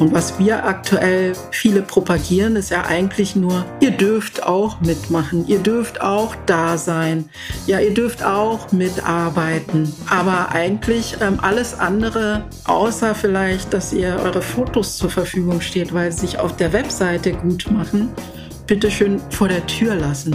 Und was wir aktuell viele propagieren, ist ja eigentlich nur, ihr dürft auch mitmachen, ihr dürft auch da sein, ja, ihr dürft auch mitarbeiten. Aber eigentlich ähm, alles andere, außer vielleicht, dass ihr eure Fotos zur Verfügung steht, weil sie sich auf der Webseite gut machen, bitte schön vor der Tür lassen.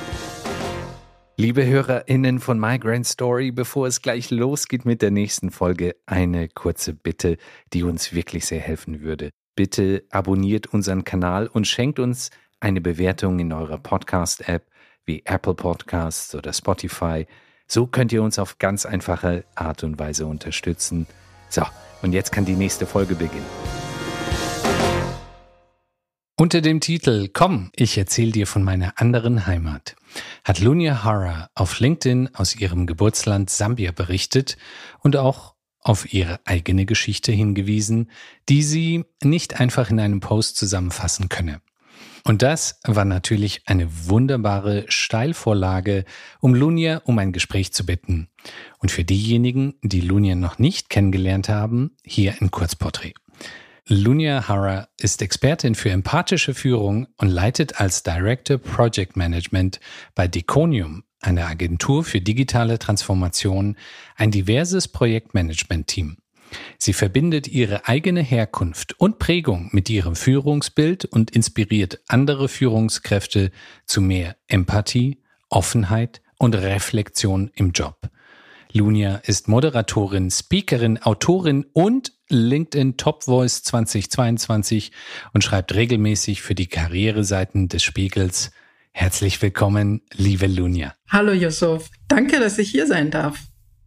Liebe HörerInnen von My Grand Story, bevor es gleich losgeht mit der nächsten Folge, eine kurze Bitte, die uns wirklich sehr helfen würde. Bitte abonniert unseren Kanal und schenkt uns eine Bewertung in eurer Podcast-App wie Apple Podcasts oder Spotify. So könnt ihr uns auf ganz einfache Art und Weise unterstützen. So, und jetzt kann die nächste Folge beginnen. Unter dem Titel Komm, ich erzähle dir von meiner anderen Heimat hat Lunia Hara auf LinkedIn aus ihrem Geburtsland Sambia berichtet und auch auf ihre eigene Geschichte hingewiesen, die sie nicht einfach in einem Post zusammenfassen könne. Und das war natürlich eine wunderbare Steilvorlage, um Lunia um ein Gespräch zu bitten. Und für diejenigen, die Lunia noch nicht kennengelernt haben, hier ein Kurzporträt. Lunia Hara ist Expertin für empathische Führung und leitet als Director Project Management bei Deconium, einer Agentur für digitale Transformation, ein diverses Projektmanagement-Team. Sie verbindet ihre eigene Herkunft und Prägung mit ihrem Führungsbild und inspiriert andere Führungskräfte zu mehr Empathie, Offenheit und Reflexion im Job. Lunia ist Moderatorin, Speakerin, Autorin und LinkedIn Top Voice 2022 und schreibt regelmäßig für die Karriereseiten des Spiegels. Herzlich willkommen, liebe Lunia. Hallo Yusuf, danke, dass ich hier sein darf.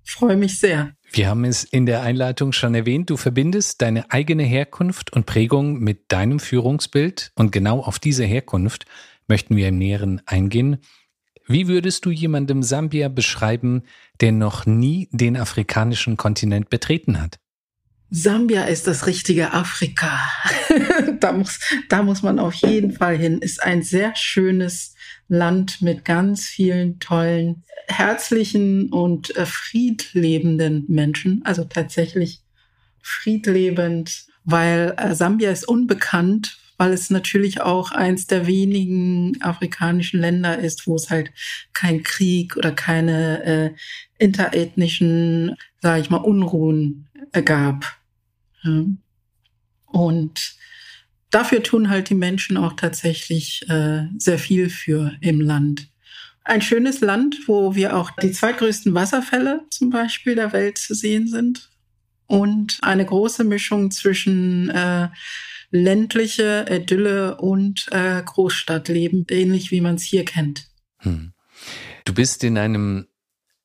Freue mich sehr. Wir haben es in der Einleitung schon erwähnt, du verbindest deine eigene Herkunft und Prägung mit deinem Führungsbild und genau auf diese Herkunft möchten wir im Näheren eingehen. Wie würdest du jemandem Sambia beschreiben, der noch nie den afrikanischen Kontinent betreten hat? Sambia ist das richtige Afrika. da, muss, da muss man auf jeden Fall hin. Ist ein sehr schönes Land mit ganz vielen tollen, herzlichen und äh, friedlebenden Menschen. Also tatsächlich friedlebend, weil äh, Sambia ist unbekannt weil es natürlich auch eins der wenigen afrikanischen Länder ist, wo es halt kein Krieg oder keine äh, interethnischen, sage ich mal, Unruhen äh, gab. Ja. Und dafür tun halt die Menschen auch tatsächlich äh, sehr viel für im Land. Ein schönes Land, wo wir auch die zweitgrößten Wasserfälle zum Beispiel der Welt zu sehen sind und eine große Mischung zwischen äh, ländliche Idylle und äh, Großstadtleben, ähnlich wie man es hier kennt. Hm. Du bist in einem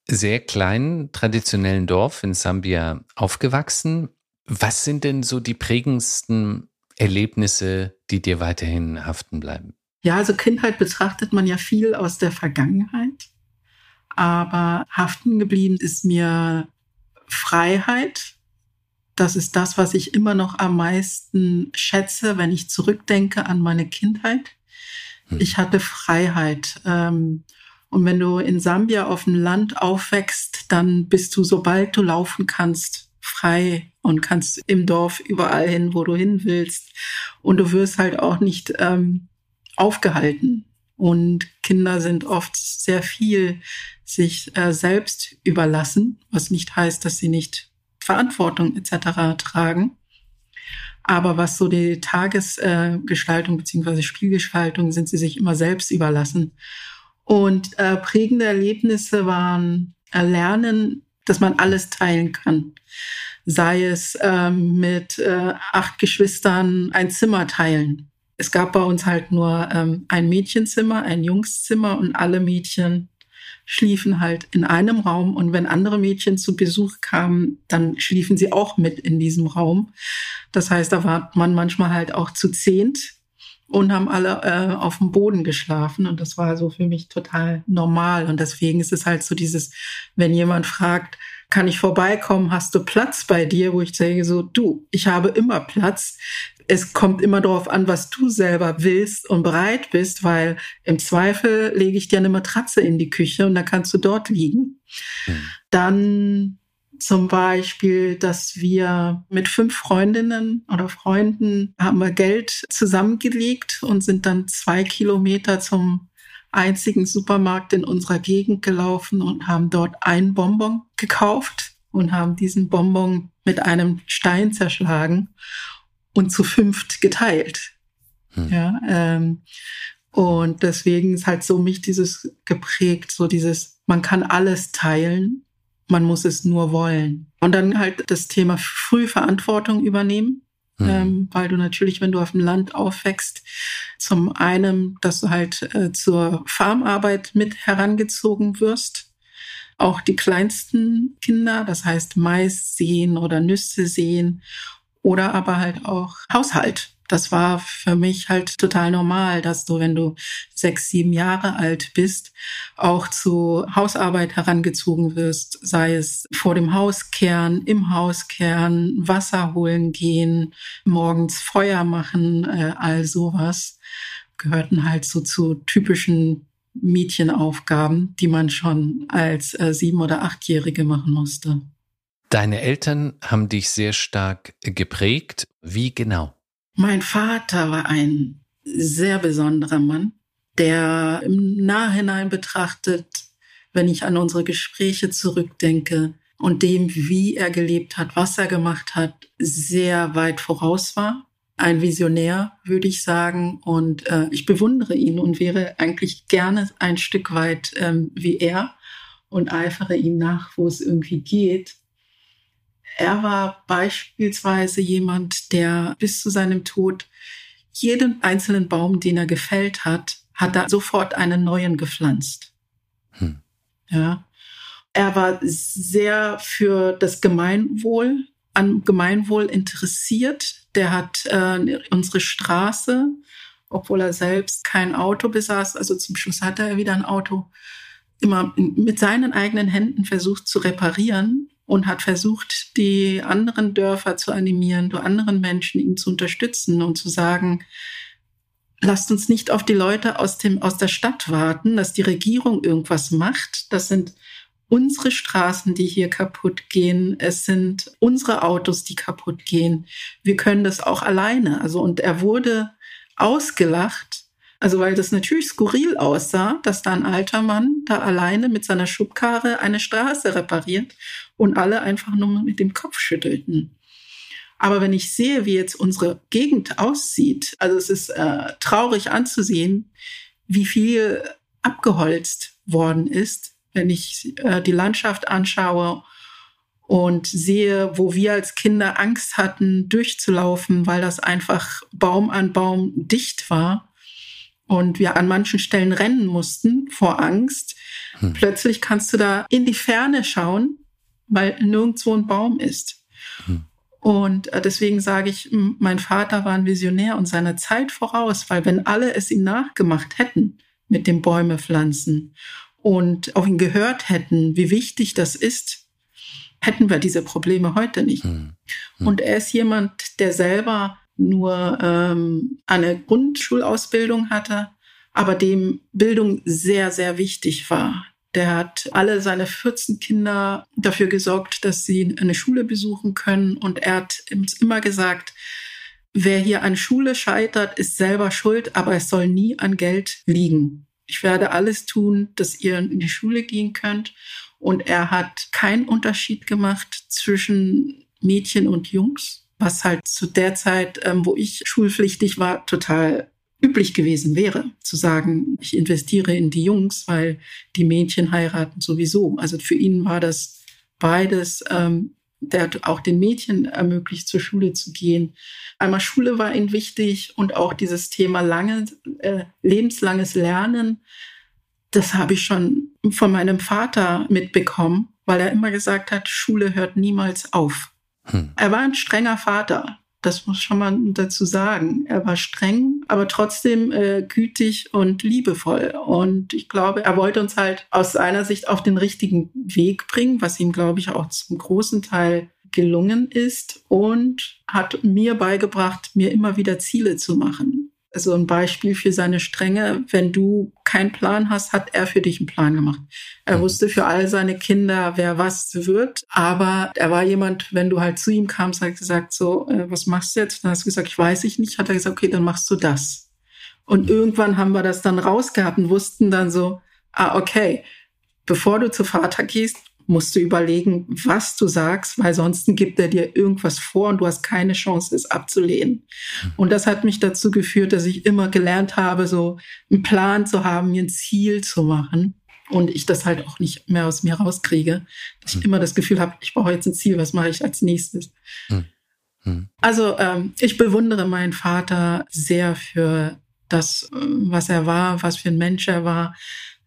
sehr kleinen, traditionellen Dorf in Sambia aufgewachsen. Was sind denn so die prägendsten Erlebnisse, die dir weiterhin haften bleiben? Ja, also Kindheit betrachtet man ja viel aus der Vergangenheit. Aber haften geblieben ist mir Freiheit, das ist das, was ich immer noch am meisten schätze, wenn ich zurückdenke an meine Kindheit. Hm. Ich hatte Freiheit. Ähm, und wenn du in Sambia auf dem Land aufwächst, dann bist du, sobald du laufen kannst, frei und kannst im Dorf überall hin, wo du hin willst. Und du wirst halt auch nicht ähm, aufgehalten. Und Kinder sind oft sehr viel sich äh, selbst überlassen, was nicht heißt, dass sie nicht Verantwortung etc. tragen. Aber was so die Tagesgestaltung beziehungsweise Spielgestaltung sind sie sich immer selbst überlassen. Und äh, prägende Erlebnisse waren äh, Lernen, dass man alles teilen kann. Sei es äh, mit äh, acht Geschwistern ein Zimmer teilen. Es gab bei uns halt nur ähm, ein Mädchenzimmer, ein Jungszimmer und alle Mädchen schliefen halt in einem Raum und wenn andere Mädchen zu Besuch kamen, dann schliefen sie auch mit in diesem Raum. Das heißt, da war man manchmal halt auch zu zehnt und haben alle äh, auf dem Boden geschlafen und das war so für mich total normal und deswegen ist es halt so dieses, wenn jemand fragt, kann ich vorbeikommen, hast du Platz bei dir, wo ich sage so, du, ich habe immer Platz. Es kommt immer darauf an, was du selber willst und bereit bist, weil im Zweifel lege ich dir eine Matratze in die Küche und dann kannst du dort liegen. Mhm. Dann zum Beispiel, dass wir mit fünf Freundinnen oder Freunden haben wir Geld zusammengelegt und sind dann zwei Kilometer zum einzigen Supermarkt in unserer Gegend gelaufen und haben dort ein Bonbon gekauft und haben diesen Bonbon mit einem Stein zerschlagen und zu fünft geteilt. Hm. Ja, ähm, und deswegen ist halt so mich dieses geprägt, so dieses, man kann alles teilen, man muss es nur wollen. Und dann halt das Thema Frühverantwortung übernehmen. Mhm. Ähm, weil du natürlich, wenn du auf dem Land aufwächst, zum einen, dass du halt äh, zur Farmarbeit mit herangezogen wirst. Auch die kleinsten Kinder, das heißt Mais sehen oder Nüsse sehen oder aber halt auch Haushalt das war für mich halt total normal, dass du, wenn du sechs, sieben Jahre alt bist, auch zu Hausarbeit herangezogen wirst, sei es vor dem Haus kehren, im Haus kehren, Wasser holen gehen, morgens Feuer machen, äh, all sowas, gehörten halt so zu typischen Mädchenaufgaben, die man schon als äh, sieben- oder achtjährige machen musste. Deine Eltern haben dich sehr stark geprägt. Wie genau? Mein Vater war ein sehr besonderer Mann, der im Nachhinein betrachtet, wenn ich an unsere Gespräche zurückdenke und dem, wie er gelebt hat, was er gemacht hat, sehr weit voraus war. Ein Visionär, würde ich sagen. Und äh, ich bewundere ihn und wäre eigentlich gerne ein Stück weit ähm, wie er und eifere ihm nach, wo es irgendwie geht. Er war beispielsweise jemand, der bis zu seinem Tod jeden einzelnen Baum, den er gefällt hat, hat er sofort einen neuen gepflanzt. Hm. Ja. Er war sehr für das Gemeinwohl, an Gemeinwohl interessiert. Der hat äh, unsere Straße, obwohl er selbst kein Auto besaß, also zum Schluss hatte er wieder ein Auto, immer mit seinen eigenen Händen versucht zu reparieren und hat versucht, die anderen Dörfer zu animieren, die anderen Menschen ihm zu unterstützen und zu sagen, lasst uns nicht auf die Leute aus dem, aus der Stadt warten, dass die Regierung irgendwas macht. Das sind unsere Straßen, die hier kaputt gehen. Es sind unsere Autos, die kaputt gehen. Wir können das auch alleine. Also, und er wurde ausgelacht, also weil das natürlich skurril aussah, dass da ein alter Mann da alleine mit seiner Schubkarre eine Straße repariert und alle einfach nur mit dem Kopf schüttelten. Aber wenn ich sehe, wie jetzt unsere Gegend aussieht, also es ist äh, traurig anzusehen, wie viel abgeholzt worden ist, wenn ich äh, die Landschaft anschaue und sehe, wo wir als Kinder Angst hatten, durchzulaufen, weil das einfach Baum an Baum dicht war und wir an manchen Stellen rennen mussten vor Angst. Hm. Plötzlich kannst du da in die Ferne schauen weil nirgendwo ein Baum ist. Hm. Und äh, deswegen sage ich, mein Vater war ein Visionär und seiner Zeit voraus, weil wenn alle es ihm nachgemacht hätten mit dem Bäume pflanzen und auf ihn gehört hätten, wie wichtig das ist, hätten wir diese Probleme heute nicht. Hm. Hm. Und er ist jemand, der selber nur ähm, eine Grundschulausbildung hatte, aber dem Bildung sehr, sehr wichtig war. Der hat alle seine 14 Kinder dafür gesorgt, dass sie eine Schule besuchen können. Und er hat uns immer gesagt, wer hier an Schule scheitert, ist selber schuld, aber es soll nie an Geld liegen. Ich werde alles tun, dass ihr in die Schule gehen könnt. Und er hat keinen Unterschied gemacht zwischen Mädchen und Jungs, was halt zu der Zeit, ähm, wo ich schulpflichtig war, total üblich gewesen wäre, zu sagen, ich investiere in die Jungs, weil die Mädchen heiraten sowieso. Also für ihn war das beides, ähm, der hat auch den Mädchen ermöglicht, zur Schule zu gehen. Einmal Schule war ihm wichtig und auch dieses Thema lange, äh, lebenslanges Lernen. Das habe ich schon von meinem Vater mitbekommen, weil er immer gesagt hat, Schule hört niemals auf. Hm. Er war ein strenger Vater. Das muss schon mal dazu sagen. Er war streng, aber trotzdem äh, gütig und liebevoll. Und ich glaube, er wollte uns halt aus seiner Sicht auf den richtigen Weg bringen, was ihm, glaube ich, auch zum großen Teil gelungen ist und hat mir beigebracht, mir immer wieder Ziele zu machen also ein Beispiel für seine Strenge. Wenn du keinen Plan hast, hat er für dich einen Plan gemacht. Er mhm. wusste für all seine Kinder, wer was wird. Aber er war jemand, wenn du halt zu ihm kamst, hat gesagt, so, äh, was machst du jetzt? Dann hast du gesagt, ich weiß ich nicht. Hat er gesagt, okay, dann machst du das. Und irgendwann haben wir das dann rausgehabt und wussten dann so, ah, okay, bevor du zu Vater gehst, musst du überlegen, was du sagst, weil sonst gibt er dir irgendwas vor und du hast keine Chance, es abzulehnen. Mhm. Und das hat mich dazu geführt, dass ich immer gelernt habe, so einen Plan zu haben, mir ein Ziel zu machen. Und ich das halt auch nicht mehr aus mir rauskriege. Dass ich mhm. immer das Gefühl habe, ich brauche jetzt ein Ziel, was mache ich als nächstes? Mhm. Also ähm, ich bewundere meinen Vater sehr für das, äh, was er war, was für ein Mensch er war,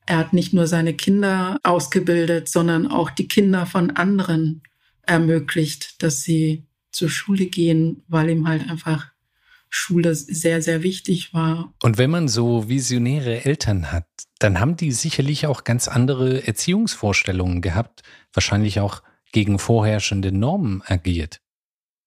er hat nicht nur seine Kinder ausgebildet, sondern auch die Kinder von anderen ermöglicht, dass sie zur Schule gehen, weil ihm halt einfach Schule sehr, sehr wichtig war. Und wenn man so visionäre Eltern hat, dann haben die sicherlich auch ganz andere Erziehungsvorstellungen gehabt, wahrscheinlich auch gegen vorherrschende Normen agiert.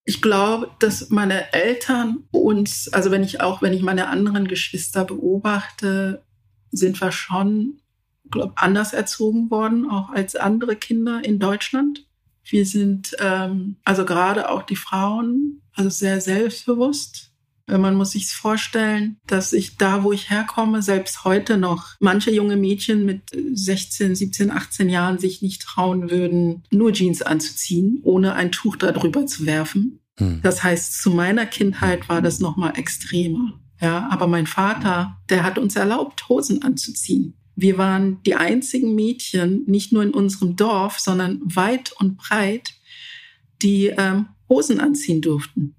Ich glaube, dass meine Eltern uns, also wenn ich auch, wenn ich meine anderen Geschwister beobachte, sind wir schon glaube anders erzogen worden, auch als andere Kinder in Deutschland. Wir sind ähm, also gerade auch die Frauen also sehr selbstbewusst. Man muss sich vorstellen, dass ich da, wo ich herkomme, selbst heute noch manche junge Mädchen mit 16, 17, 18 Jahren sich nicht trauen würden, nur Jeans anzuziehen, ohne ein Tuch darüber zu werfen. Hm. Das heißt, zu meiner Kindheit war das noch mal extremer. Ja, aber mein Vater, der hat uns erlaubt, Hosen anzuziehen. Wir waren die einzigen Mädchen, nicht nur in unserem Dorf, sondern weit und breit, die ähm, Hosen anziehen durften.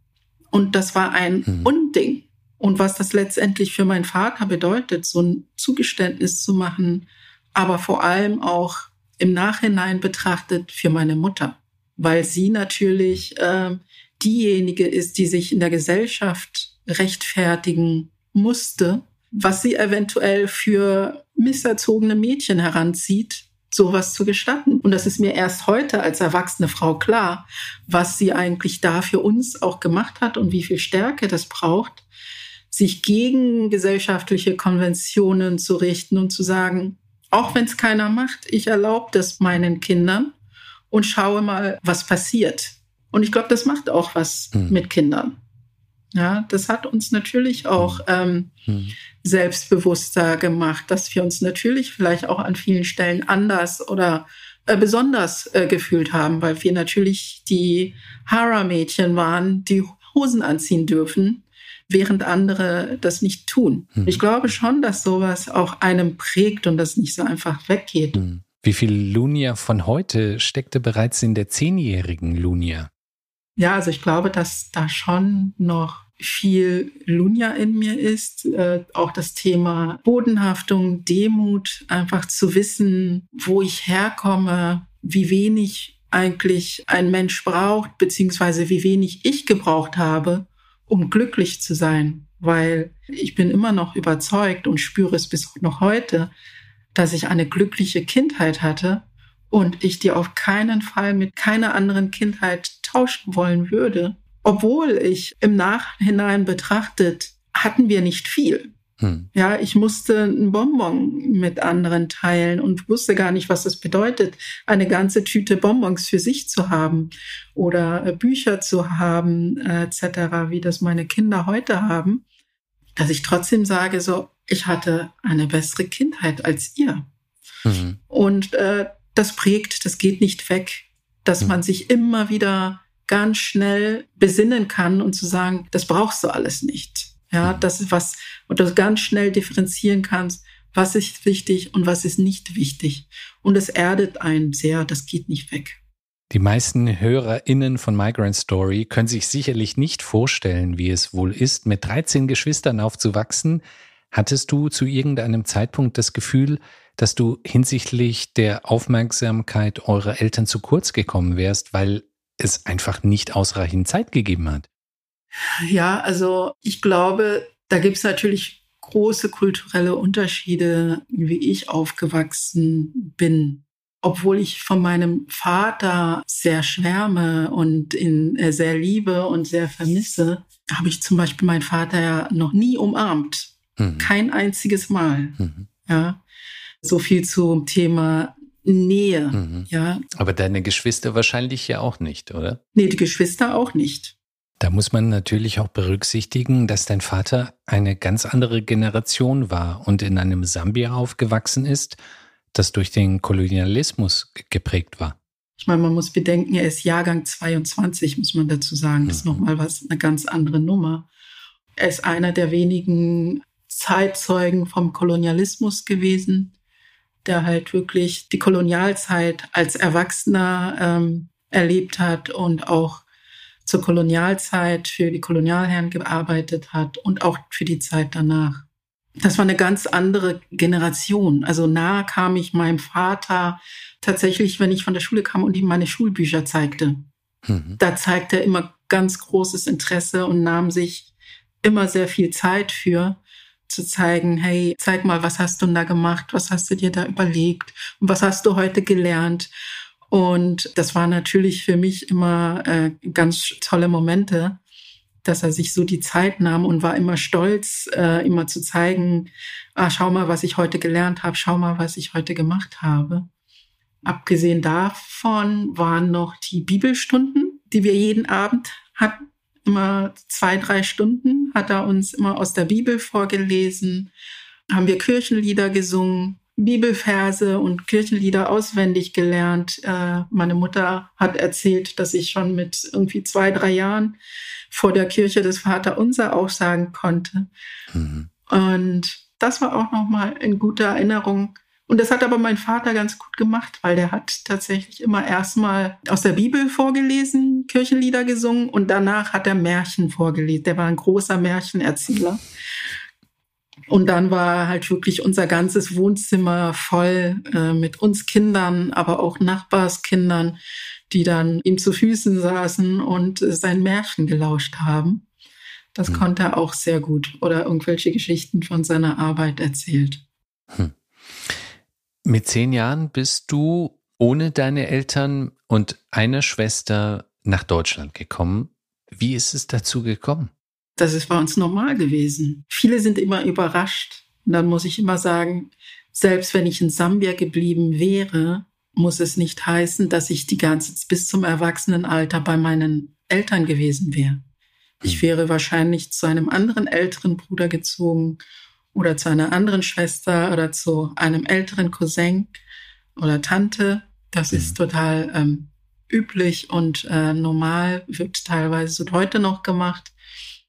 Und das war ein mhm. Unding. Und was das letztendlich für meinen Vater bedeutet, so ein Zugeständnis zu machen, aber vor allem auch im Nachhinein betrachtet für meine Mutter, weil sie natürlich äh, diejenige ist, die sich in der Gesellschaft rechtfertigen musste, was sie eventuell für misserzogene Mädchen heranzieht, sowas zu gestatten. Und das ist mir erst heute als erwachsene Frau klar, was sie eigentlich da für uns auch gemacht hat und wie viel Stärke das braucht, sich gegen gesellschaftliche Konventionen zu richten und zu sagen, auch wenn es keiner macht, ich erlaube das meinen Kindern und schaue mal, was passiert. Und ich glaube, das macht auch was mhm. mit Kindern. Ja, das hat uns natürlich auch ähm, mhm. selbstbewusster gemacht, dass wir uns natürlich vielleicht auch an vielen Stellen anders oder äh, besonders äh, gefühlt haben, weil wir natürlich die Hara-Mädchen waren, die Hosen anziehen dürfen, während andere das nicht tun. Mhm. Ich glaube schon, dass sowas auch einem prägt und das nicht so einfach weggeht. Mhm. Wie viel Lunia von heute steckte bereits in der zehnjährigen Lunia? Ja, also ich glaube, dass da schon noch viel Lunja in mir ist. Äh, auch das Thema Bodenhaftung, Demut, einfach zu wissen, wo ich herkomme, wie wenig eigentlich ein Mensch braucht, beziehungsweise wie wenig ich gebraucht habe, um glücklich zu sein. Weil ich bin immer noch überzeugt und spüre es bis noch heute, dass ich eine glückliche Kindheit hatte und ich die auf keinen Fall mit keiner anderen Kindheit tauschen wollen würde. Obwohl ich im Nachhinein betrachtet, hatten wir nicht viel. Hm. Ja, ich musste ein Bonbon mit anderen teilen und wusste gar nicht, was es bedeutet, eine ganze Tüte Bonbons für sich zu haben oder äh, Bücher zu haben, äh, etc., wie das meine Kinder heute haben, dass ich trotzdem sage, so, ich hatte eine bessere Kindheit als ihr. Mhm. Und äh, das prägt, das geht nicht weg, dass mhm. man sich immer wieder ganz schnell besinnen kann und zu sagen, das brauchst du alles nicht. Ja, mhm. das ist was, und du ganz schnell differenzieren kannst, was ist wichtig und was ist nicht wichtig. Und es erdet einen sehr, das geht nicht weg. Die meisten HörerInnen von Migrant Story können sich sicherlich nicht vorstellen, wie es wohl ist, mit 13 Geschwistern aufzuwachsen, Hattest du zu irgendeinem Zeitpunkt das Gefühl, dass du hinsichtlich der Aufmerksamkeit eurer Eltern zu kurz gekommen wärst, weil es einfach nicht ausreichend Zeit gegeben hat? Ja, also ich glaube, da gibt es natürlich große kulturelle Unterschiede, wie ich aufgewachsen bin. Obwohl ich von meinem Vater sehr schwärme und ihn äh, sehr liebe und sehr vermisse, habe ich zum Beispiel meinen Vater ja noch nie umarmt. Mhm. Kein einziges Mal. Mhm. Ja. So viel zum Thema Nähe. Mhm. Ja. Aber deine Geschwister wahrscheinlich ja auch nicht, oder? Nee, die Geschwister auch nicht. Da muss man natürlich auch berücksichtigen, dass dein Vater eine ganz andere Generation war und in einem Sambia aufgewachsen ist, das durch den Kolonialismus geprägt war. Ich meine, man muss bedenken, er ist Jahrgang 22, muss man dazu sagen. Das ist mhm. nochmal was, eine ganz andere Nummer. Er ist einer der wenigen Zeitzeugen vom Kolonialismus gewesen, der halt wirklich die Kolonialzeit als Erwachsener ähm, erlebt hat und auch zur Kolonialzeit für die Kolonialherren gearbeitet hat und auch für die Zeit danach. Das war eine ganz andere Generation. Also nahe kam ich meinem Vater tatsächlich, wenn ich von der Schule kam und ihm meine Schulbücher zeigte. Mhm. Da zeigte er immer ganz großes Interesse und nahm sich immer sehr viel Zeit für zu zeigen, hey, zeig mal, was hast du denn da gemacht? Was hast du dir da überlegt? Und was hast du heute gelernt? Und das war natürlich für mich immer äh, ganz tolle Momente, dass er sich so die Zeit nahm und war immer stolz, äh, immer zu zeigen, ah, schau mal, was ich heute gelernt habe, schau mal, was ich heute gemacht habe. Abgesehen davon waren noch die Bibelstunden, die wir jeden Abend hatten. Immer zwei, drei Stunden hat er uns immer aus der Bibel vorgelesen, haben wir Kirchenlieder gesungen Bibelverse und Kirchenlieder auswendig gelernt. Äh, meine Mutter hat erzählt, dass ich schon mit irgendwie zwei, drei Jahren vor der Kirche des Vater Unser auch sagen konnte. Mhm. Und das war auch nochmal in guter Erinnerung. Und das hat aber mein Vater ganz gut gemacht, weil der hat tatsächlich immer erstmal aus der Bibel vorgelesen, Kirchenlieder gesungen und danach hat er Märchen vorgelesen. Der war ein großer Märchenerzähler. Und dann war halt wirklich unser ganzes Wohnzimmer voll äh, mit uns Kindern, aber auch Nachbarskindern, die dann ihm zu Füßen saßen und äh, sein Märchen gelauscht haben. Das hm. konnte er auch sehr gut oder irgendwelche Geschichten von seiner Arbeit erzählt. Hm. Mit zehn Jahren bist du ohne deine Eltern und eine Schwester nach Deutschland gekommen. Wie ist es dazu gekommen? Das ist bei uns normal gewesen. Viele sind immer überrascht. Und dann muss ich immer sagen, selbst wenn ich in Sambia geblieben wäre, muss es nicht heißen, dass ich die ganze bis zum Erwachsenenalter bei meinen Eltern gewesen wäre. Ich hm. wäre wahrscheinlich zu einem anderen älteren Bruder gezogen oder zu einer anderen Schwester oder zu einem älteren Cousin oder Tante. Das mhm. ist total ähm, üblich und äh, normal, wird teilweise heute noch gemacht.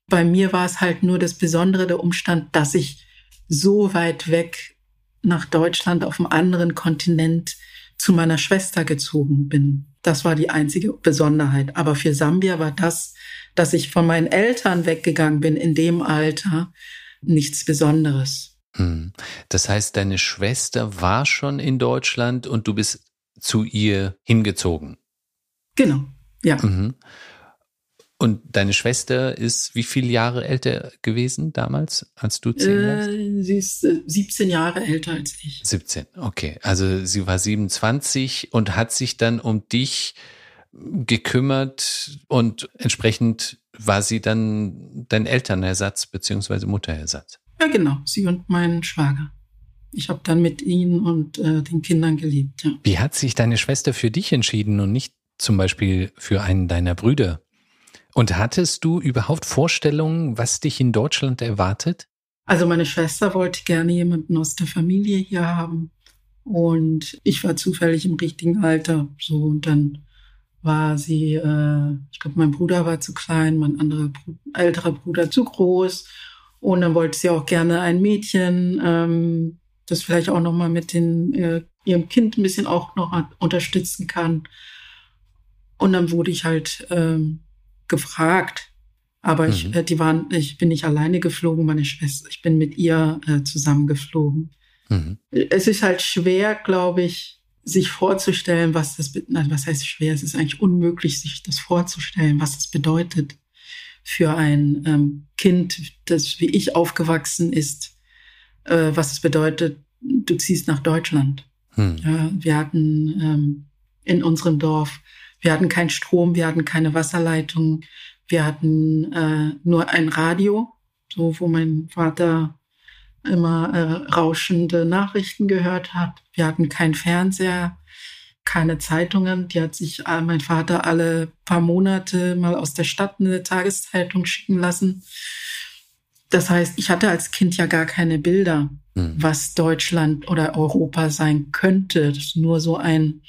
Bei mir war es halt nur das Besondere der Umstand, dass ich so weit weg nach Deutschland auf einem anderen Kontinent zu meiner Schwester gezogen bin. Das war die einzige Besonderheit. Aber für Sambia war das, dass ich von meinen Eltern weggegangen bin in dem Alter, nichts Besonderes. Hm. Das heißt, deine Schwester war schon in Deutschland und du bist zu ihr hingezogen. Genau, ja. Mhm. Und deine Schwester ist wie viele Jahre älter gewesen damals, als du zehn warst? Äh, sie ist äh, 17 Jahre älter als ich. 17, okay. Also sie war 27 und hat sich dann um dich gekümmert und entsprechend war sie dann dein Elternersatz beziehungsweise Mutterersatz. Ja, genau. Sie und mein Schwager. Ich habe dann mit ihnen und äh, den Kindern gelebt. Ja. Wie hat sich deine Schwester für dich entschieden und nicht zum Beispiel für einen deiner Brüder? Und hattest du überhaupt Vorstellungen, was dich in Deutschland erwartet? Also meine Schwester wollte gerne jemanden aus der Familie hier haben. Und ich war zufällig im richtigen Alter. So, und dann war sie, äh, ich glaube, mein Bruder war zu klein, mein anderer älterer Bruder zu groß. Und dann wollte sie auch gerne ein Mädchen, ähm, das vielleicht auch nochmal mit den, äh, ihrem Kind ein bisschen auch noch unterstützen kann. Und dann wurde ich halt ähm, gefragt. Aber mhm. ich, äh, die waren, ich bin nicht alleine geflogen, meine Schwester, ich bin mit ihr äh, zusammen geflogen. Mhm. Es ist halt schwer, glaube ich, sich vorzustellen, was das, nein, was heißt schwer? Es ist eigentlich unmöglich, sich das vorzustellen, was das bedeutet für ein ähm, Kind, das wie ich aufgewachsen ist, äh, was es bedeutet, du ziehst nach Deutschland. Hm. Ja, wir hatten ähm, in unserem Dorf, wir hatten keinen Strom, wir hatten keine Wasserleitung, wir hatten äh, nur ein Radio, so wo mein Vater immer äh, rauschende Nachrichten gehört hat. Wir hatten keinen Fernseher, keine Zeitungen. Die hat sich äh, mein Vater alle paar Monate mal aus der Stadt eine Tageszeitung schicken lassen. Das heißt, ich hatte als Kind ja gar keine Bilder, mhm. was Deutschland oder Europa sein könnte. Das ist nur so ein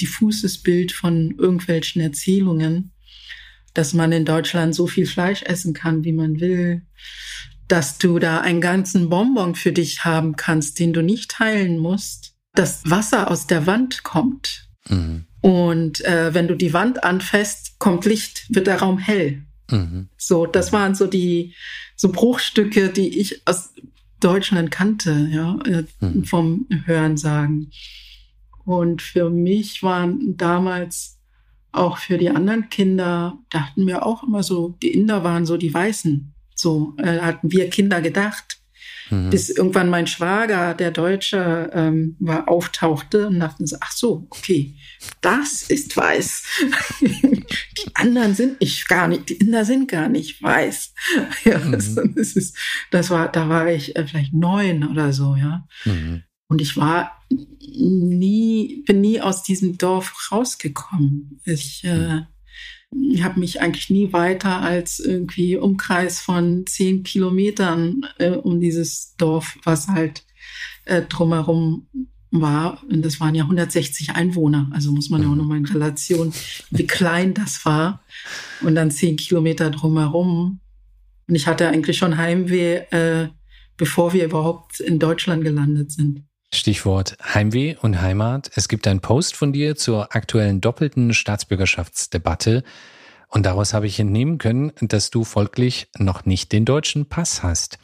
diffuses Bild von irgendwelchen Erzählungen, dass man in Deutschland so viel Fleisch essen kann, wie man will, dass du da einen ganzen Bonbon für dich haben kannst, den du nicht teilen musst, dass Wasser aus der Wand kommt. Mhm. Und äh, wenn du die Wand anfasst, kommt Licht, wird der Raum hell. Mhm. So, das waren so die so Bruchstücke, die ich aus Deutschland kannte, ja, äh, mhm. vom Hören sagen. Und für mich waren damals auch für die anderen Kinder, dachten wir auch immer so, die Inder waren so die Weißen. So äh, hatten wir Kinder gedacht. Mhm. Bis irgendwann mein Schwager, der Deutsche, ähm, war, auftauchte und dachten so, ach so, okay, das ist weiß. die anderen sind nicht gar nicht, die Inder sind gar nicht weiß. ja, mhm. das, das, ist, das war, da war ich äh, vielleicht neun oder so, ja. Mhm. Und ich war nie, bin nie aus diesem Dorf rausgekommen. Ich äh, ich habe mich eigentlich nie weiter als irgendwie Umkreis von zehn Kilometern äh, um dieses Dorf, was halt äh, drumherum war. Und das waren ja 160 Einwohner. Also muss man ja auch mhm. nochmal in Relation, wie klein das war. Und dann zehn Kilometer drumherum. Und ich hatte eigentlich schon Heimweh, äh, bevor wir überhaupt in Deutschland gelandet sind. Stichwort Heimweh und Heimat. Es gibt einen Post von dir zur aktuellen doppelten Staatsbürgerschaftsdebatte. Und daraus habe ich entnehmen können, dass du folglich noch nicht den deutschen Pass hast.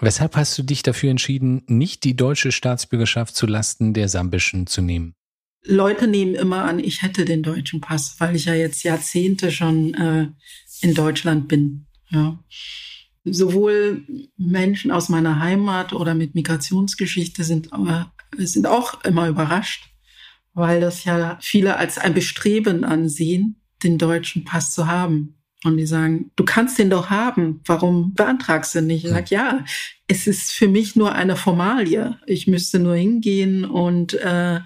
Weshalb hast du dich dafür entschieden, nicht die deutsche Staatsbürgerschaft zu Lasten der sambischen zu nehmen? Leute nehmen immer an, ich hätte den deutschen Pass, weil ich ja jetzt Jahrzehnte schon äh, in Deutschland bin. Ja sowohl Menschen aus meiner Heimat oder mit Migrationsgeschichte sind, sind auch immer überrascht, weil das ja viele als ein Bestreben ansehen, den deutschen Pass zu haben. Und die sagen, du kannst den doch haben. Warum beantragst du nicht? Ich sage, ja, es ist für mich nur eine Formalie. Ich müsste nur hingehen und äh,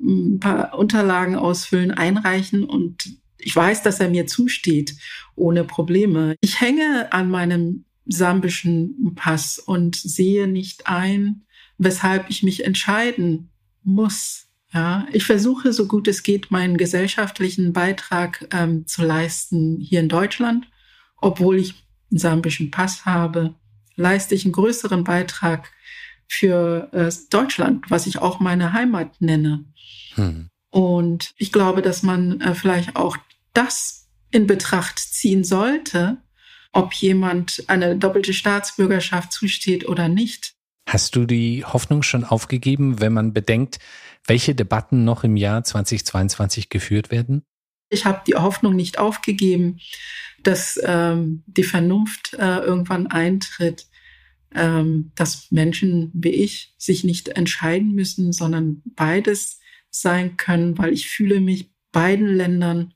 ein paar Unterlagen ausfüllen, einreichen und ich weiß, dass er mir zusteht, ohne Probleme. Ich hänge an meinem sambischen Pass und sehe nicht ein, weshalb ich mich entscheiden muss. Ja, ich versuche so gut es geht, meinen gesellschaftlichen Beitrag ähm, zu leisten hier in Deutschland, obwohl ich einen sambischen Pass habe, leiste ich einen größeren Beitrag für äh, Deutschland, was ich auch meine Heimat nenne. Hm. Und ich glaube, dass man äh, vielleicht auch das in Betracht ziehen sollte, ob jemand eine doppelte Staatsbürgerschaft zusteht oder nicht. Hast du die Hoffnung schon aufgegeben, wenn man bedenkt, welche Debatten noch im Jahr 2022 geführt werden? Ich habe die Hoffnung nicht aufgegeben, dass ähm, die Vernunft äh, irgendwann eintritt, ähm, dass Menschen wie ich sich nicht entscheiden müssen, sondern beides sein können, weil ich fühle mich beiden Ländern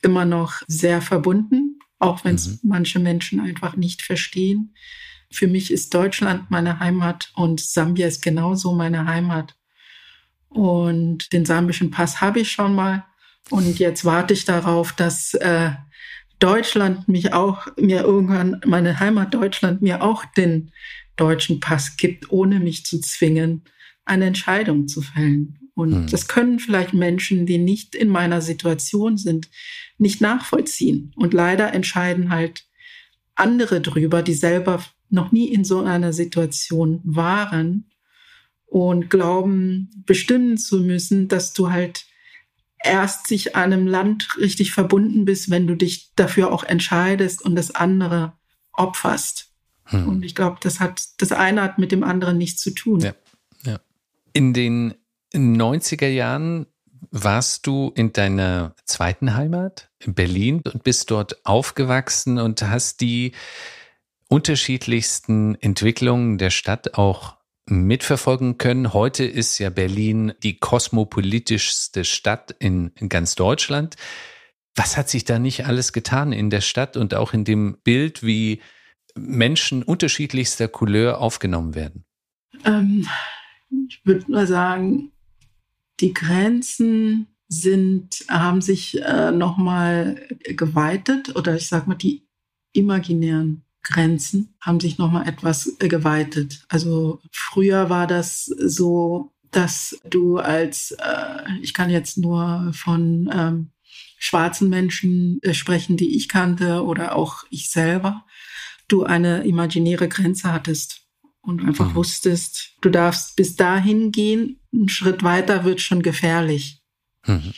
immer noch sehr verbunden auch wenn es mhm. manche Menschen einfach nicht verstehen. Für mich ist Deutschland meine Heimat und Sambia ist genauso meine Heimat. Und den sambischen Pass habe ich schon mal. Und jetzt warte ich darauf, dass äh, Deutschland mich auch, mir irgendwann, meine Heimat Deutschland mir auch den deutschen Pass gibt, ohne mich zu zwingen, eine Entscheidung zu fällen. Und hm. das können vielleicht Menschen, die nicht in meiner Situation sind, nicht nachvollziehen. Und leider entscheiden halt andere drüber, die selber noch nie in so einer Situation waren und glauben, bestimmen zu müssen, dass du halt erst sich einem Land richtig verbunden bist, wenn du dich dafür auch entscheidest und das andere opferst. Hm. Und ich glaube, das hat, das eine hat mit dem anderen nichts zu tun. Ja, ja. In den 90er Jahren warst du in deiner zweiten Heimat, in Berlin, und bist dort aufgewachsen und hast die unterschiedlichsten Entwicklungen der Stadt auch mitverfolgen können. Heute ist ja Berlin die kosmopolitischste Stadt in, ganz Deutschland. Was hat sich da nicht alles getan in der Stadt und auch in dem Bild, wie Menschen unterschiedlichster Couleur aufgenommen werden? Ähm, ich würde mal sagen, die Grenzen sind, haben sich äh, nochmal geweitet oder ich sag mal, die imaginären Grenzen haben sich nochmal etwas äh, geweitet. Also früher war das so, dass du als, äh, ich kann jetzt nur von ähm, schwarzen Menschen äh, sprechen, die ich kannte oder auch ich selber, du eine imaginäre Grenze hattest und einfach mhm. wusstest, du darfst bis dahin gehen, einen Schritt weiter wird schon gefährlich. Mhm.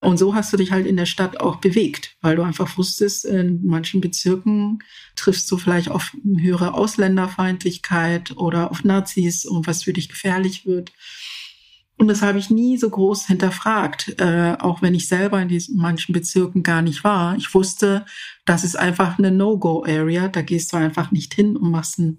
Und so hast du dich halt in der Stadt auch bewegt, weil du einfach wusstest, in manchen Bezirken triffst du vielleicht auf höhere Ausländerfeindlichkeit oder auf Nazis und was für dich gefährlich wird. Und das habe ich nie so groß hinterfragt, äh, auch wenn ich selber in diesen manchen Bezirken gar nicht war. Ich wusste, das ist einfach eine No-Go-Area. Da gehst du einfach nicht hin und machst einen,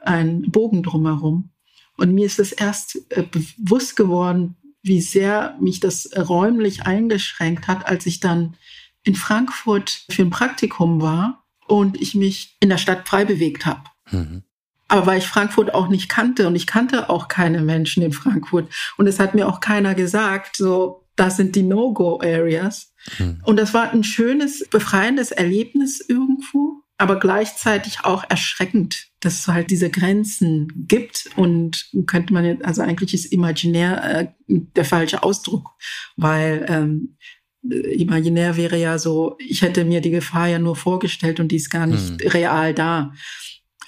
einen Bogen drumherum. Und mir ist es erst äh, bewusst geworden, wie sehr mich das räumlich eingeschränkt hat, als ich dann in Frankfurt für ein Praktikum war und ich mich in der Stadt frei bewegt habe. Mhm. Aber weil ich Frankfurt auch nicht kannte und ich kannte auch keine Menschen in Frankfurt und es hat mir auch keiner gesagt, so, das sind die No-Go-Areas. Mhm. Und das war ein schönes, befreiendes Erlebnis irgendwo aber gleichzeitig auch erschreckend, dass es halt diese Grenzen gibt und könnte man jetzt, also eigentlich ist imaginär äh, der falsche Ausdruck, weil ähm, imaginär wäre ja so, ich hätte mir die Gefahr ja nur vorgestellt und die ist gar nicht hm. real da.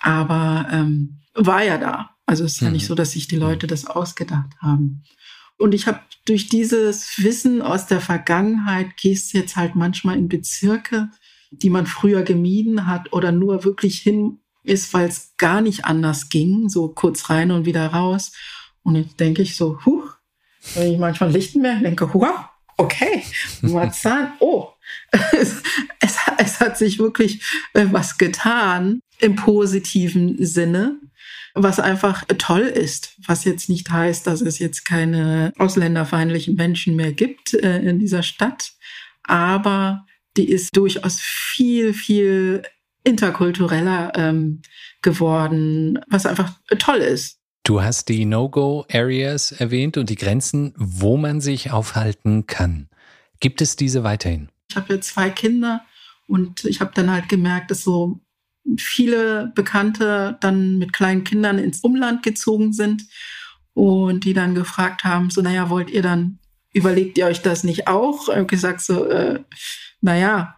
Aber ähm, war ja da. Also es ist hm. ja nicht hm. so, dass sich die Leute das ausgedacht haben. Und ich habe durch dieses Wissen aus der Vergangenheit gehst jetzt halt manchmal in Bezirke, die man früher gemieden hat oder nur wirklich hin ist, weil es gar nicht anders ging, so kurz rein und wieder raus. Und jetzt denke ich so, huch, wenn ich manchmal Lichtenberg denke, wow, okay, Marzahn, oh, es, es, es, hat sich wirklich äh, was getan im positiven Sinne, was einfach toll ist, was jetzt nicht heißt, dass es jetzt keine ausländerfeindlichen Menschen mehr gibt äh, in dieser Stadt, aber die ist durchaus viel, viel interkultureller ähm, geworden, was einfach toll ist. Du hast die No-Go-Areas erwähnt und die Grenzen, wo man sich aufhalten kann. Gibt es diese weiterhin? Ich habe jetzt zwei Kinder und ich habe dann halt gemerkt, dass so viele Bekannte dann mit kleinen Kindern ins Umland gezogen sind und die dann gefragt haben, so, naja, wollt ihr dann, überlegt ihr euch das nicht auch? Ich habe gesagt, so, äh, naja,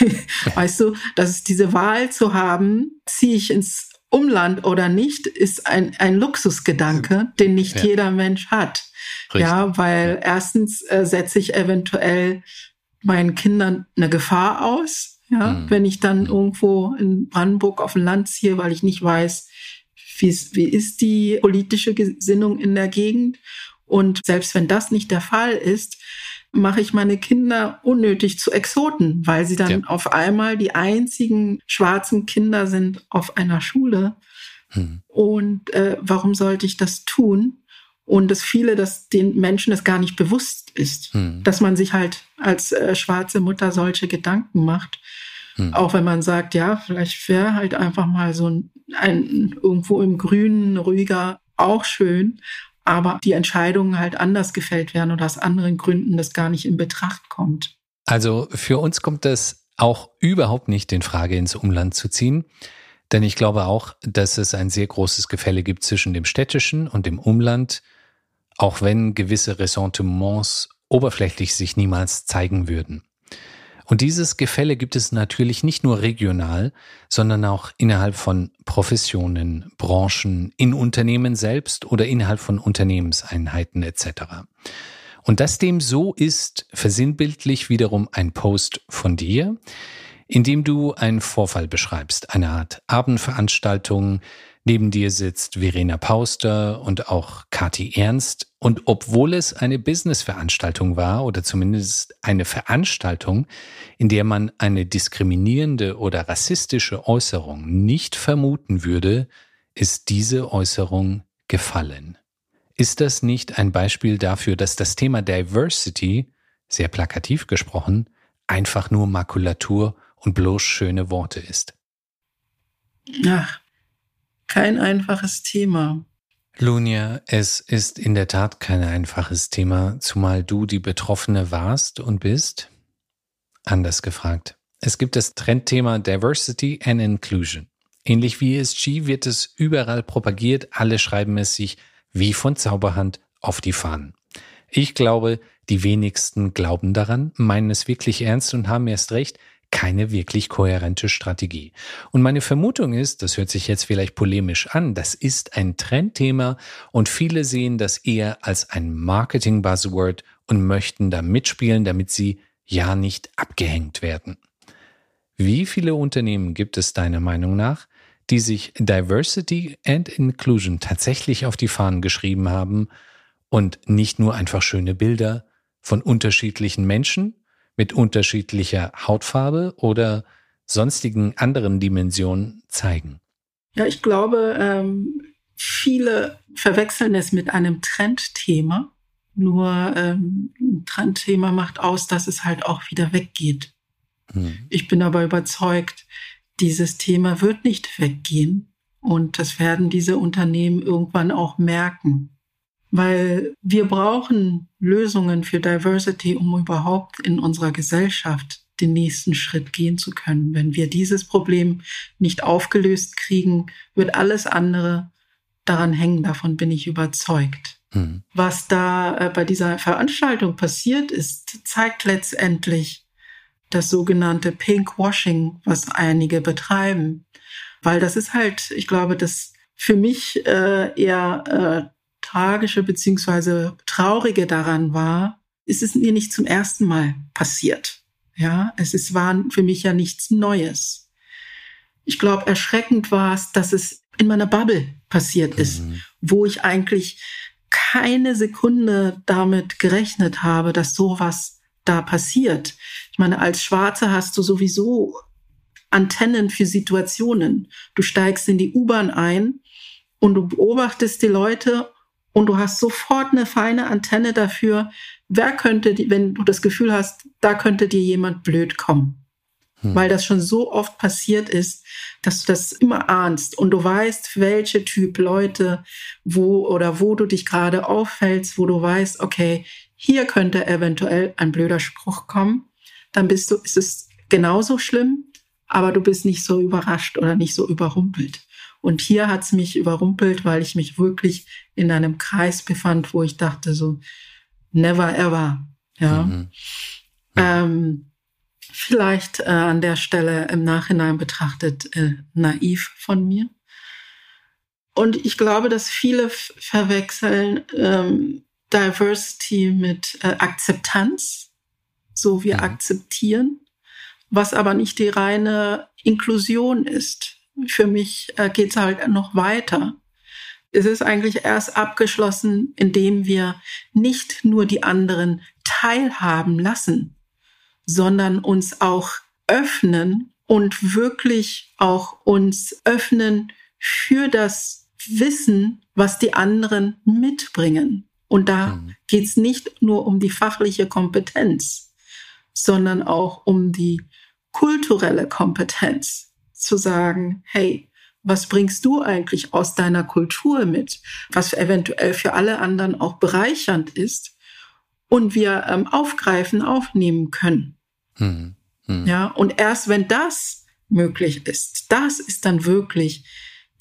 weißt du, dass es diese Wahl zu haben, ziehe ich ins Umland oder nicht, ist ein, ein Luxusgedanke, den nicht ja. jeder Mensch hat. Richtig. Ja, weil erstens äh, setze ich eventuell meinen Kindern eine Gefahr aus, ja, mhm. wenn ich dann mhm. irgendwo in Brandenburg auf dem Land ziehe, weil ich nicht weiß, wie, wie ist die politische Gesinnung in der Gegend. Und selbst wenn das nicht der Fall ist, mache ich meine Kinder unnötig zu Exoten, weil sie dann ja. auf einmal die einzigen schwarzen Kinder sind auf einer Schule. Hm. Und äh, warum sollte ich das tun? Und dass viele, dass den Menschen das gar nicht bewusst ist, hm. dass man sich halt als äh, schwarze Mutter solche Gedanken macht. Hm. Auch wenn man sagt, ja, vielleicht wäre halt einfach mal so ein, ein irgendwo im Grünen ruhiger auch schön aber die Entscheidungen halt anders gefällt werden oder aus anderen Gründen das gar nicht in Betracht kommt. Also für uns kommt das auch überhaupt nicht in Frage, ins Umland zu ziehen. Denn ich glaube auch, dass es ein sehr großes Gefälle gibt zwischen dem städtischen und dem Umland, auch wenn gewisse Ressentiments oberflächlich sich niemals zeigen würden. Und dieses Gefälle gibt es natürlich nicht nur regional, sondern auch innerhalb von Professionen, Branchen, in Unternehmen selbst oder innerhalb von Unternehmenseinheiten etc. Und dass dem so ist, versinnbildlich wiederum ein Post von dir, in dem du einen Vorfall beschreibst, eine Art Abendveranstaltung, Neben dir sitzt Verena Pauster und auch Kati Ernst. Und obwohl es eine Businessveranstaltung war oder zumindest eine Veranstaltung, in der man eine diskriminierende oder rassistische Äußerung nicht vermuten würde, ist diese Äußerung gefallen. Ist das nicht ein Beispiel dafür, dass das Thema Diversity, sehr plakativ gesprochen, einfach nur Makulatur und bloß schöne Worte ist? Ach, kein einfaches Thema. Lunia, es ist in der Tat kein einfaches Thema, zumal du die Betroffene warst und bist. Anders gefragt. Es gibt das Trendthema Diversity and Inclusion. Ähnlich wie ESG wird es überall propagiert, alle schreiben es sich wie von Zauberhand auf die Fahnen. Ich glaube, die wenigsten glauben daran, meinen es wirklich ernst und haben erst recht, keine wirklich kohärente Strategie. Und meine Vermutung ist, das hört sich jetzt vielleicht polemisch an, das ist ein Trendthema und viele sehen das eher als ein Marketing-Buzzword und möchten da mitspielen, damit sie ja nicht abgehängt werden. Wie viele Unternehmen gibt es deiner Meinung nach, die sich Diversity and Inclusion tatsächlich auf die Fahnen geschrieben haben und nicht nur einfach schöne Bilder von unterschiedlichen Menschen, mit unterschiedlicher Hautfarbe oder sonstigen anderen Dimensionen zeigen? Ja, ich glaube, ähm, viele verwechseln es mit einem Trendthema. Nur ähm, ein Trendthema macht aus, dass es halt auch wieder weggeht. Hm. Ich bin aber überzeugt, dieses Thema wird nicht weggehen. Und das werden diese Unternehmen irgendwann auch merken weil wir brauchen Lösungen für Diversity, um überhaupt in unserer Gesellschaft den nächsten Schritt gehen zu können. Wenn wir dieses Problem nicht aufgelöst kriegen, wird alles andere daran hängen. Davon bin ich überzeugt. Mhm. Was da äh, bei dieser Veranstaltung passiert ist, zeigt letztendlich das sogenannte Pinkwashing, was einige betreiben. Weil das ist halt, ich glaube, das für mich äh, eher äh, Tragische beziehungsweise Traurige daran war, ist es mir nicht zum ersten Mal passiert. Ja, es ist, war für mich ja nichts Neues. Ich glaube, erschreckend war es, dass es in meiner Bubble passiert ist, mhm. wo ich eigentlich keine Sekunde damit gerechnet habe, dass sowas da passiert. Ich meine, als Schwarze hast du sowieso Antennen für Situationen. Du steigst in die U-Bahn ein und du beobachtest die Leute und du hast sofort eine feine Antenne dafür, wer könnte, wenn du das Gefühl hast, da könnte dir jemand blöd kommen. Hm. Weil das schon so oft passiert ist, dass du das immer ahnst und du weißt, welche Typ Leute, wo oder wo du dich gerade auffällst, wo du weißt, okay, hier könnte eventuell ein blöder Spruch kommen, dann bist du, ist es genauso schlimm, aber du bist nicht so überrascht oder nicht so überrumpelt. Und hier hat's mich überrumpelt, weil ich mich wirklich in einem Kreis befand, wo ich dachte so, never ever. Ja. Mhm. Ähm, vielleicht äh, an der Stelle im Nachhinein betrachtet äh, naiv von mir. Und ich glaube, dass viele verwechseln ähm, Diversity mit äh, Akzeptanz. So wir mhm. akzeptieren, was aber nicht die reine Inklusion ist für mich äh, geht es halt noch weiter. Es ist eigentlich erst abgeschlossen, indem wir nicht nur die anderen teilhaben lassen, sondern uns auch öffnen und wirklich auch uns öffnen für das Wissen, was die anderen mitbringen. Und da mhm. geht es nicht nur um die fachliche Kompetenz, sondern auch um die kulturelle Kompetenz zu sagen, hey, was bringst du eigentlich aus deiner Kultur mit, was eventuell für alle anderen auch bereichernd ist und wir ähm, aufgreifen, aufnehmen können. Hm, hm. Ja, und erst wenn das möglich ist, das ist dann wirklich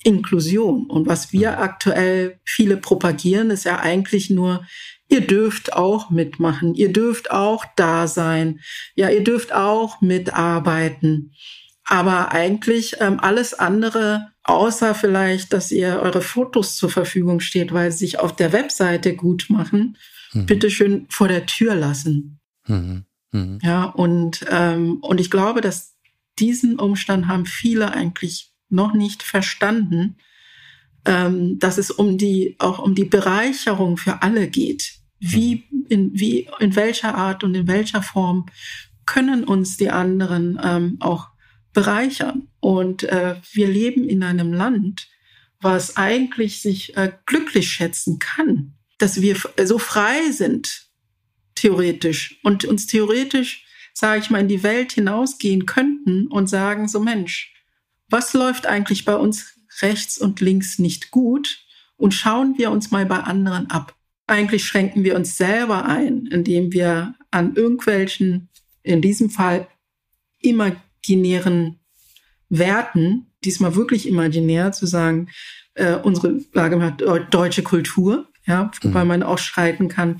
Inklusion. Und was wir hm. aktuell viele propagieren, ist ja eigentlich nur, ihr dürft auch mitmachen, ihr dürft auch da sein, ja, ihr dürft auch mitarbeiten. Aber eigentlich ähm, alles andere, außer vielleicht, dass ihr eure Fotos zur Verfügung steht, weil sie sich auf der Webseite gut machen, mhm. bitteschön vor der Tür lassen. Mhm. Mhm. Ja, und, ähm, und ich glaube, dass diesen Umstand haben viele eigentlich noch nicht verstanden, ähm, dass es um die, auch um die Bereicherung für alle geht. Wie, mhm. in, wie, in welcher Art und in welcher Form können uns die anderen ähm, auch bereichern. Und äh, wir leben in einem Land, was eigentlich sich äh, glücklich schätzen kann, dass wir so frei sind, theoretisch, und uns theoretisch, sage ich mal, in die Welt hinausgehen könnten und sagen, so Mensch, was läuft eigentlich bei uns rechts und links nicht gut? Und schauen wir uns mal bei anderen ab. Eigentlich schränken wir uns selber ein, indem wir an irgendwelchen, in diesem Fall imaginären Werten, diesmal wirklich imaginär, zu sagen, äh, unsere Lage hat deutsche Kultur, ja, mhm. weil man auch schreiten kann,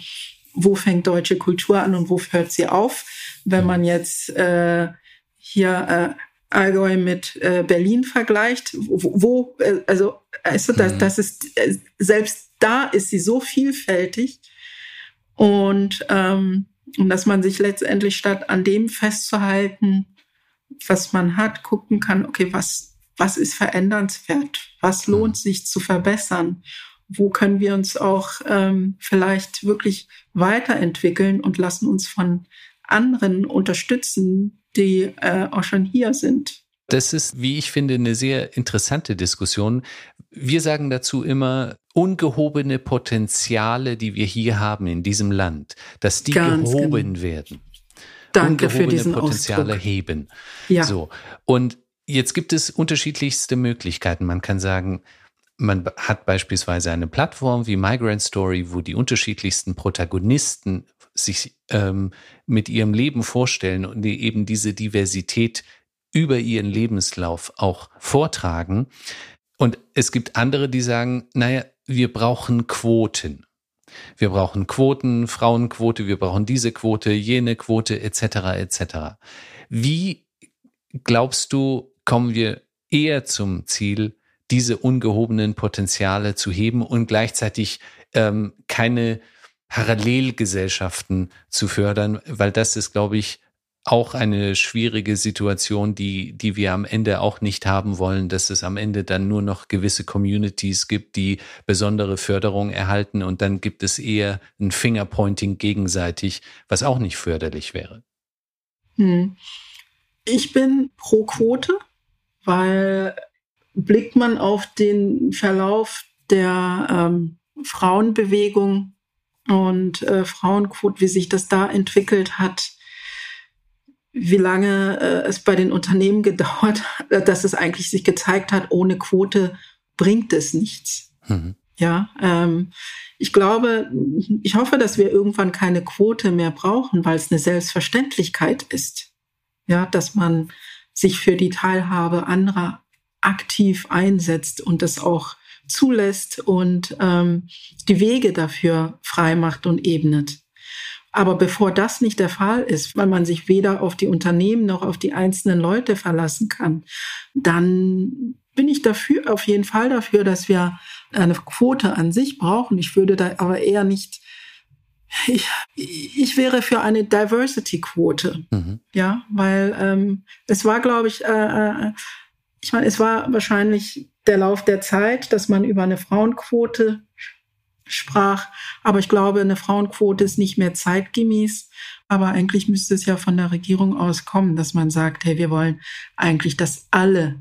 wo fängt deutsche Kultur an und wo hört sie auf. Wenn man jetzt äh, hier äh, Allgäu mit äh, Berlin vergleicht, wo, wo äh, also, also das, mhm. das ist äh, selbst da ist sie so vielfältig und ähm, und dass man sich letztendlich statt an dem festzuhalten, was man hat, gucken kann, okay, was, was ist verändernswert? Was lohnt sich zu verbessern? Wo können wir uns auch ähm, vielleicht wirklich weiterentwickeln und lassen uns von anderen unterstützen, die äh, auch schon hier sind? Das ist, wie ich finde, eine sehr interessante Diskussion. Wir sagen dazu immer, ungehobene Potenziale, die wir hier haben in diesem Land, dass die Ganz gehoben genau. werden. Danke für diesen Potenziale Ausdruck. heben. Ja. So. Und jetzt gibt es unterschiedlichste Möglichkeiten. Man kann sagen, man hat beispielsweise eine Plattform wie Migrant Story, wo die unterschiedlichsten Protagonisten sich ähm, mit ihrem Leben vorstellen und die eben diese Diversität über ihren Lebenslauf auch vortragen. Und es gibt andere, die sagen, naja, wir brauchen Quoten. Wir brauchen Quoten, Frauenquote, wir brauchen diese Quote, jene Quote, etc. etc. Wie glaubst du, kommen wir eher zum Ziel, diese ungehobenen Potenziale zu heben und gleichzeitig ähm, keine Parallelgesellschaften zu fördern, weil das ist, glaube ich, auch eine schwierige Situation, die, die wir am Ende auch nicht haben wollen, dass es am Ende dann nur noch gewisse Communities gibt, die besondere Förderung erhalten und dann gibt es eher ein Fingerpointing gegenseitig, was auch nicht förderlich wäre. Hm. Ich bin pro Quote, weil blickt man auf den Verlauf der ähm, Frauenbewegung und äh, Frauenquote, wie sich das da entwickelt hat, wie lange äh, es bei den Unternehmen gedauert hat, dass es eigentlich sich gezeigt hat, ohne Quote bringt es nichts. Mhm. Ja, ähm, ich glaube, ich hoffe, dass wir irgendwann keine Quote mehr brauchen, weil es eine Selbstverständlichkeit ist. Ja, dass man sich für die Teilhabe anderer aktiv einsetzt und das auch zulässt und ähm, die Wege dafür frei macht und ebnet. Aber bevor das nicht der Fall ist, weil man sich weder auf die Unternehmen noch auf die einzelnen Leute verlassen kann, dann bin ich dafür, auf jeden Fall dafür, dass wir eine Quote an sich brauchen. Ich würde da aber eher nicht, ich, ich wäre für eine Diversity-Quote. Mhm. Ja, weil ähm, es war, glaube ich, äh, äh, ich meine, es war wahrscheinlich der Lauf der Zeit, dass man über eine Frauenquote sprach. Aber ich glaube, eine Frauenquote ist nicht mehr zeitgemäß. Aber eigentlich müsste es ja von der Regierung aus kommen, dass man sagt, hey, wir wollen eigentlich, dass alle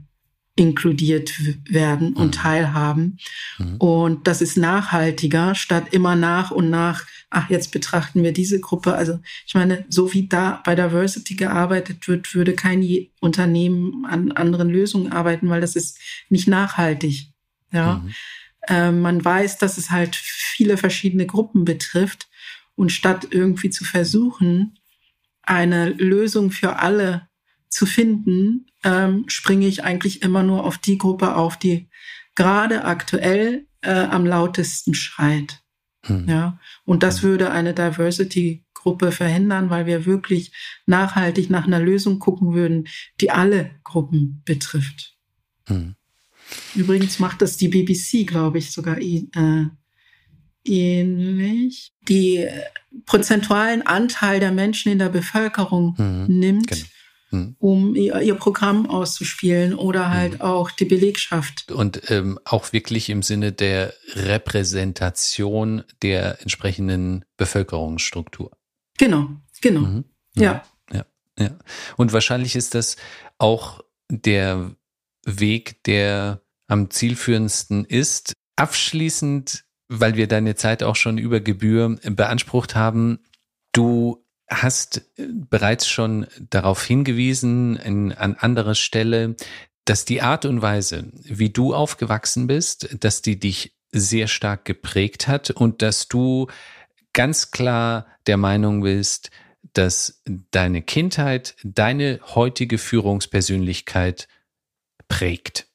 inkludiert werden und mhm. teilhaben. Mhm. Und das ist nachhaltiger, statt immer nach und nach, ach, jetzt betrachten wir diese Gruppe. Also ich meine, so wie da bei Diversity gearbeitet wird, würde kein Unternehmen an anderen Lösungen arbeiten, weil das ist nicht nachhaltig. Ja. Mhm. Äh, man weiß, dass es halt viele verschiedene Gruppen betrifft. Und statt irgendwie zu versuchen, eine Lösung für alle zu finden, ähm, springe ich eigentlich immer nur auf die Gruppe auf, die gerade aktuell äh, am lautesten schreit. Hm. Ja, und das hm. würde eine Diversity-Gruppe verhindern, weil wir wirklich nachhaltig nach einer Lösung gucken würden, die alle Gruppen betrifft. Hm. Übrigens macht das die BBC, glaube ich, sogar äh, ähnlich, die prozentualen Anteil der Menschen in der Bevölkerung mhm, nimmt, genau. mhm. um ihr, ihr, Programm auszuspielen oder halt mhm. auch die Belegschaft. Und ähm, auch wirklich im Sinne der Repräsentation der entsprechenden Bevölkerungsstruktur. Genau, genau. Mhm. Ja. Ja, ja. Und wahrscheinlich ist das auch der Weg, der am zielführendsten ist. Abschließend, weil wir deine Zeit auch schon über Gebühr beansprucht haben, du hast bereits schon darauf hingewiesen, in, an anderer Stelle, dass die Art und Weise, wie du aufgewachsen bist, dass die dich sehr stark geprägt hat und dass du ganz klar der Meinung bist, dass deine Kindheit deine heutige Führungspersönlichkeit prägt.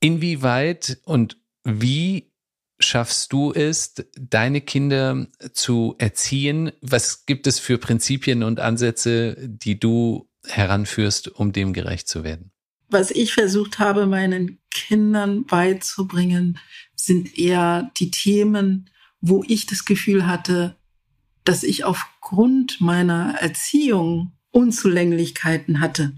Inwieweit und wie schaffst du es, deine Kinder zu erziehen? Was gibt es für Prinzipien und Ansätze, die du heranführst, um dem gerecht zu werden? Was ich versucht habe, meinen Kindern beizubringen, sind eher die Themen, wo ich das Gefühl hatte, dass ich aufgrund meiner Erziehung Unzulänglichkeiten hatte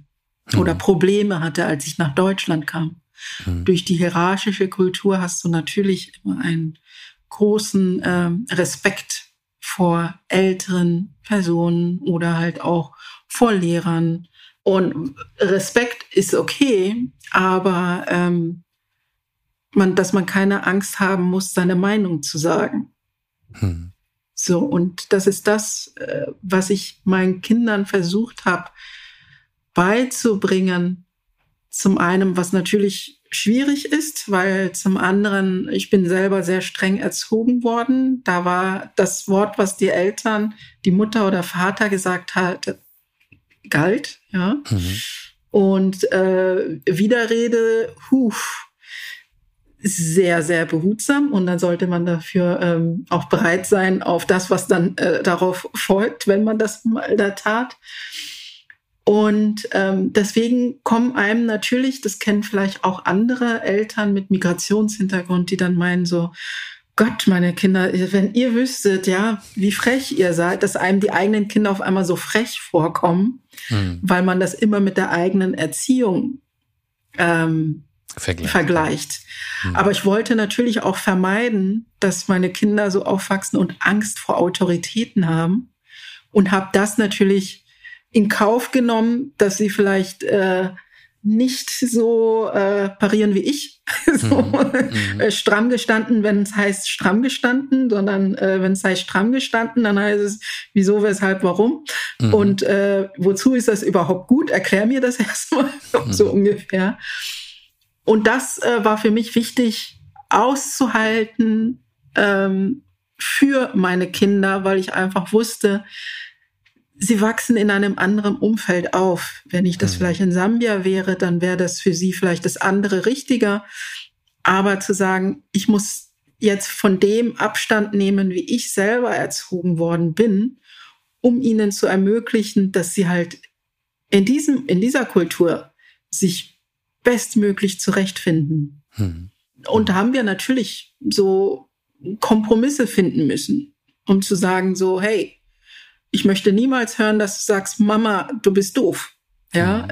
oder mhm. Probleme hatte, als ich nach Deutschland kam. Mhm. Durch die hierarchische Kultur hast du natürlich immer einen großen äh, Respekt vor älteren Personen oder halt auch vor Lehrern. Und Respekt ist okay, aber ähm, man, dass man keine Angst haben muss, seine Meinung zu sagen. Mhm. So, und das ist das, äh, was ich meinen Kindern versucht habe beizubringen. Zum einen, was natürlich schwierig ist, weil zum anderen, ich bin selber sehr streng erzogen worden. Da war das Wort, was die Eltern, die Mutter oder Vater gesagt hat, galt, ja. Mhm. Und äh, Widerrede, huf, sehr, sehr behutsam und dann sollte man dafür ähm, auch bereit sein auf das, was dann äh, darauf folgt, wenn man das mal da tat. Und ähm, deswegen kommen einem natürlich, das kennen vielleicht auch andere Eltern mit Migrationshintergrund, die dann meinen so, Gott, meine Kinder, wenn ihr wüsstet, ja, wie frech ihr seid, dass einem die eigenen Kinder auf einmal so frech vorkommen, mhm. weil man das immer mit der eigenen Erziehung ähm, vergleicht. vergleicht. Mhm. Aber ich wollte natürlich auch vermeiden, dass meine Kinder so aufwachsen und Angst vor Autoritäten haben und habe das natürlich in Kauf genommen, dass sie vielleicht äh, nicht so äh, parieren wie ich, so mhm. äh, stramm gestanden, wenn es heißt stramm gestanden, sondern äh, wenn es heißt stramm gestanden, dann heißt es wieso, weshalb, warum mhm. und äh, wozu ist das überhaupt gut? Erklär mir das erstmal mhm. so ungefähr. Und das äh, war für mich wichtig auszuhalten ähm, für meine Kinder, weil ich einfach wusste, sie wachsen in einem anderen Umfeld auf. Wenn ich das mhm. vielleicht in Sambia wäre, dann wäre das für sie vielleicht das andere richtiger. Aber zu sagen, ich muss jetzt von dem Abstand nehmen, wie ich selber erzogen worden bin, um ihnen zu ermöglichen, dass sie halt in diesem, in dieser Kultur sich bestmöglich zurechtfinden. Hm. Und da haben wir natürlich so Kompromisse finden müssen, um zu sagen so, hey, ich möchte niemals hören, dass du sagst, Mama, du bist doof. Ja, mhm.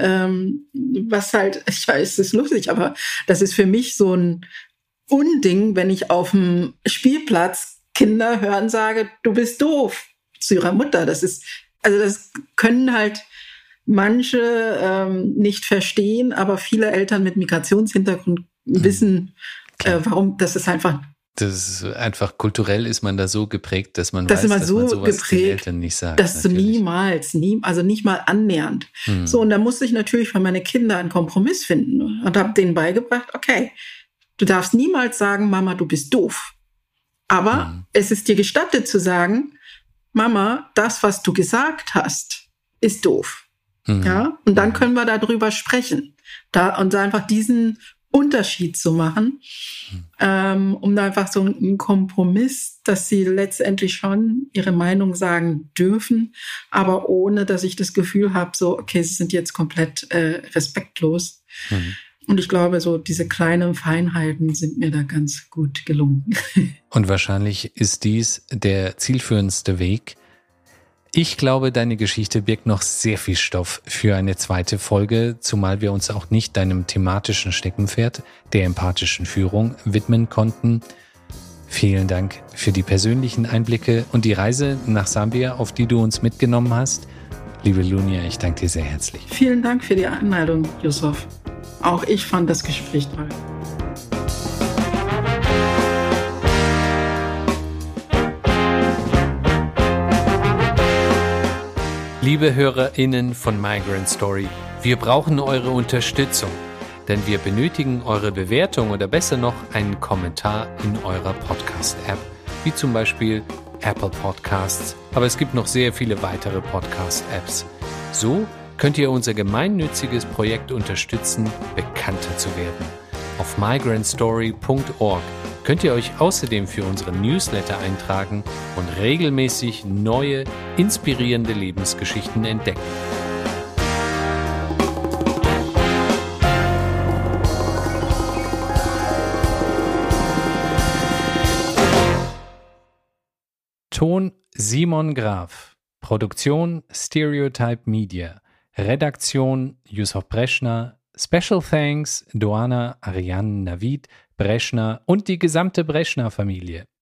ähm, was halt, ich weiß, es ist lustig, aber das ist für mich so ein Unding, wenn ich auf dem Spielplatz Kinder hören sage, du bist doof zu ihrer Mutter. Das ist, also das können halt manche ähm, nicht verstehen, aber viele Eltern mit Migrationshintergrund mhm. wissen, äh, warum das ist einfach das ist einfach kulturell ist man da so geprägt, dass man das weiß, dass so man sowas geprägt, den Eltern nicht sagt. Dass natürlich. du niemals, nie, also nicht mal annähernd. Hm. So, und da musste ich natürlich für meine Kinder einen Kompromiss finden und habe denen beigebracht, okay, du darfst niemals sagen, Mama, du bist doof. Aber hm. es ist dir gestattet zu sagen, Mama, das, was du gesagt hast, ist doof. Hm. Ja, und dann hm. können wir darüber sprechen. Da, und einfach diesen Unterschied zu machen, hm. ähm, um da einfach so einen Kompromiss, dass sie letztendlich schon ihre Meinung sagen dürfen, aber ohne, dass ich das Gefühl habe, so, okay, sie sind jetzt komplett äh, respektlos. Mhm. Und ich glaube, so diese kleinen Feinheiten sind mir da ganz gut gelungen. Und wahrscheinlich ist dies der zielführendste Weg. Ich glaube, deine Geschichte birgt noch sehr viel Stoff für eine zweite Folge, zumal wir uns auch nicht deinem thematischen Steckenpferd, der empathischen Führung, widmen konnten. Vielen Dank für die persönlichen Einblicke und die Reise nach Sambia, auf die du uns mitgenommen hast. Liebe Lunia, ich danke dir sehr herzlich. Vielen Dank für die Einladung, Yusuf. Auch ich fand das Gespräch toll. Liebe HörerInnen von Migrant Story, wir brauchen eure Unterstützung, denn wir benötigen eure Bewertung oder besser noch einen Kommentar in eurer Podcast-App, wie zum Beispiel Apple Podcasts, aber es gibt noch sehr viele weitere Podcast-Apps. So könnt ihr unser gemeinnütziges Projekt unterstützen, bekannter zu werden. Auf migrantstory.org könnt ihr euch außerdem für unseren Newsletter eintragen und regelmäßig neue, inspirierende Lebensgeschichten entdecken. Ton Simon Graf. Produktion Stereotype Media. Redaktion Yusuf Breschner. Special Thanks Doana Ariane Navid Breschner und die gesamte Breschner Familie.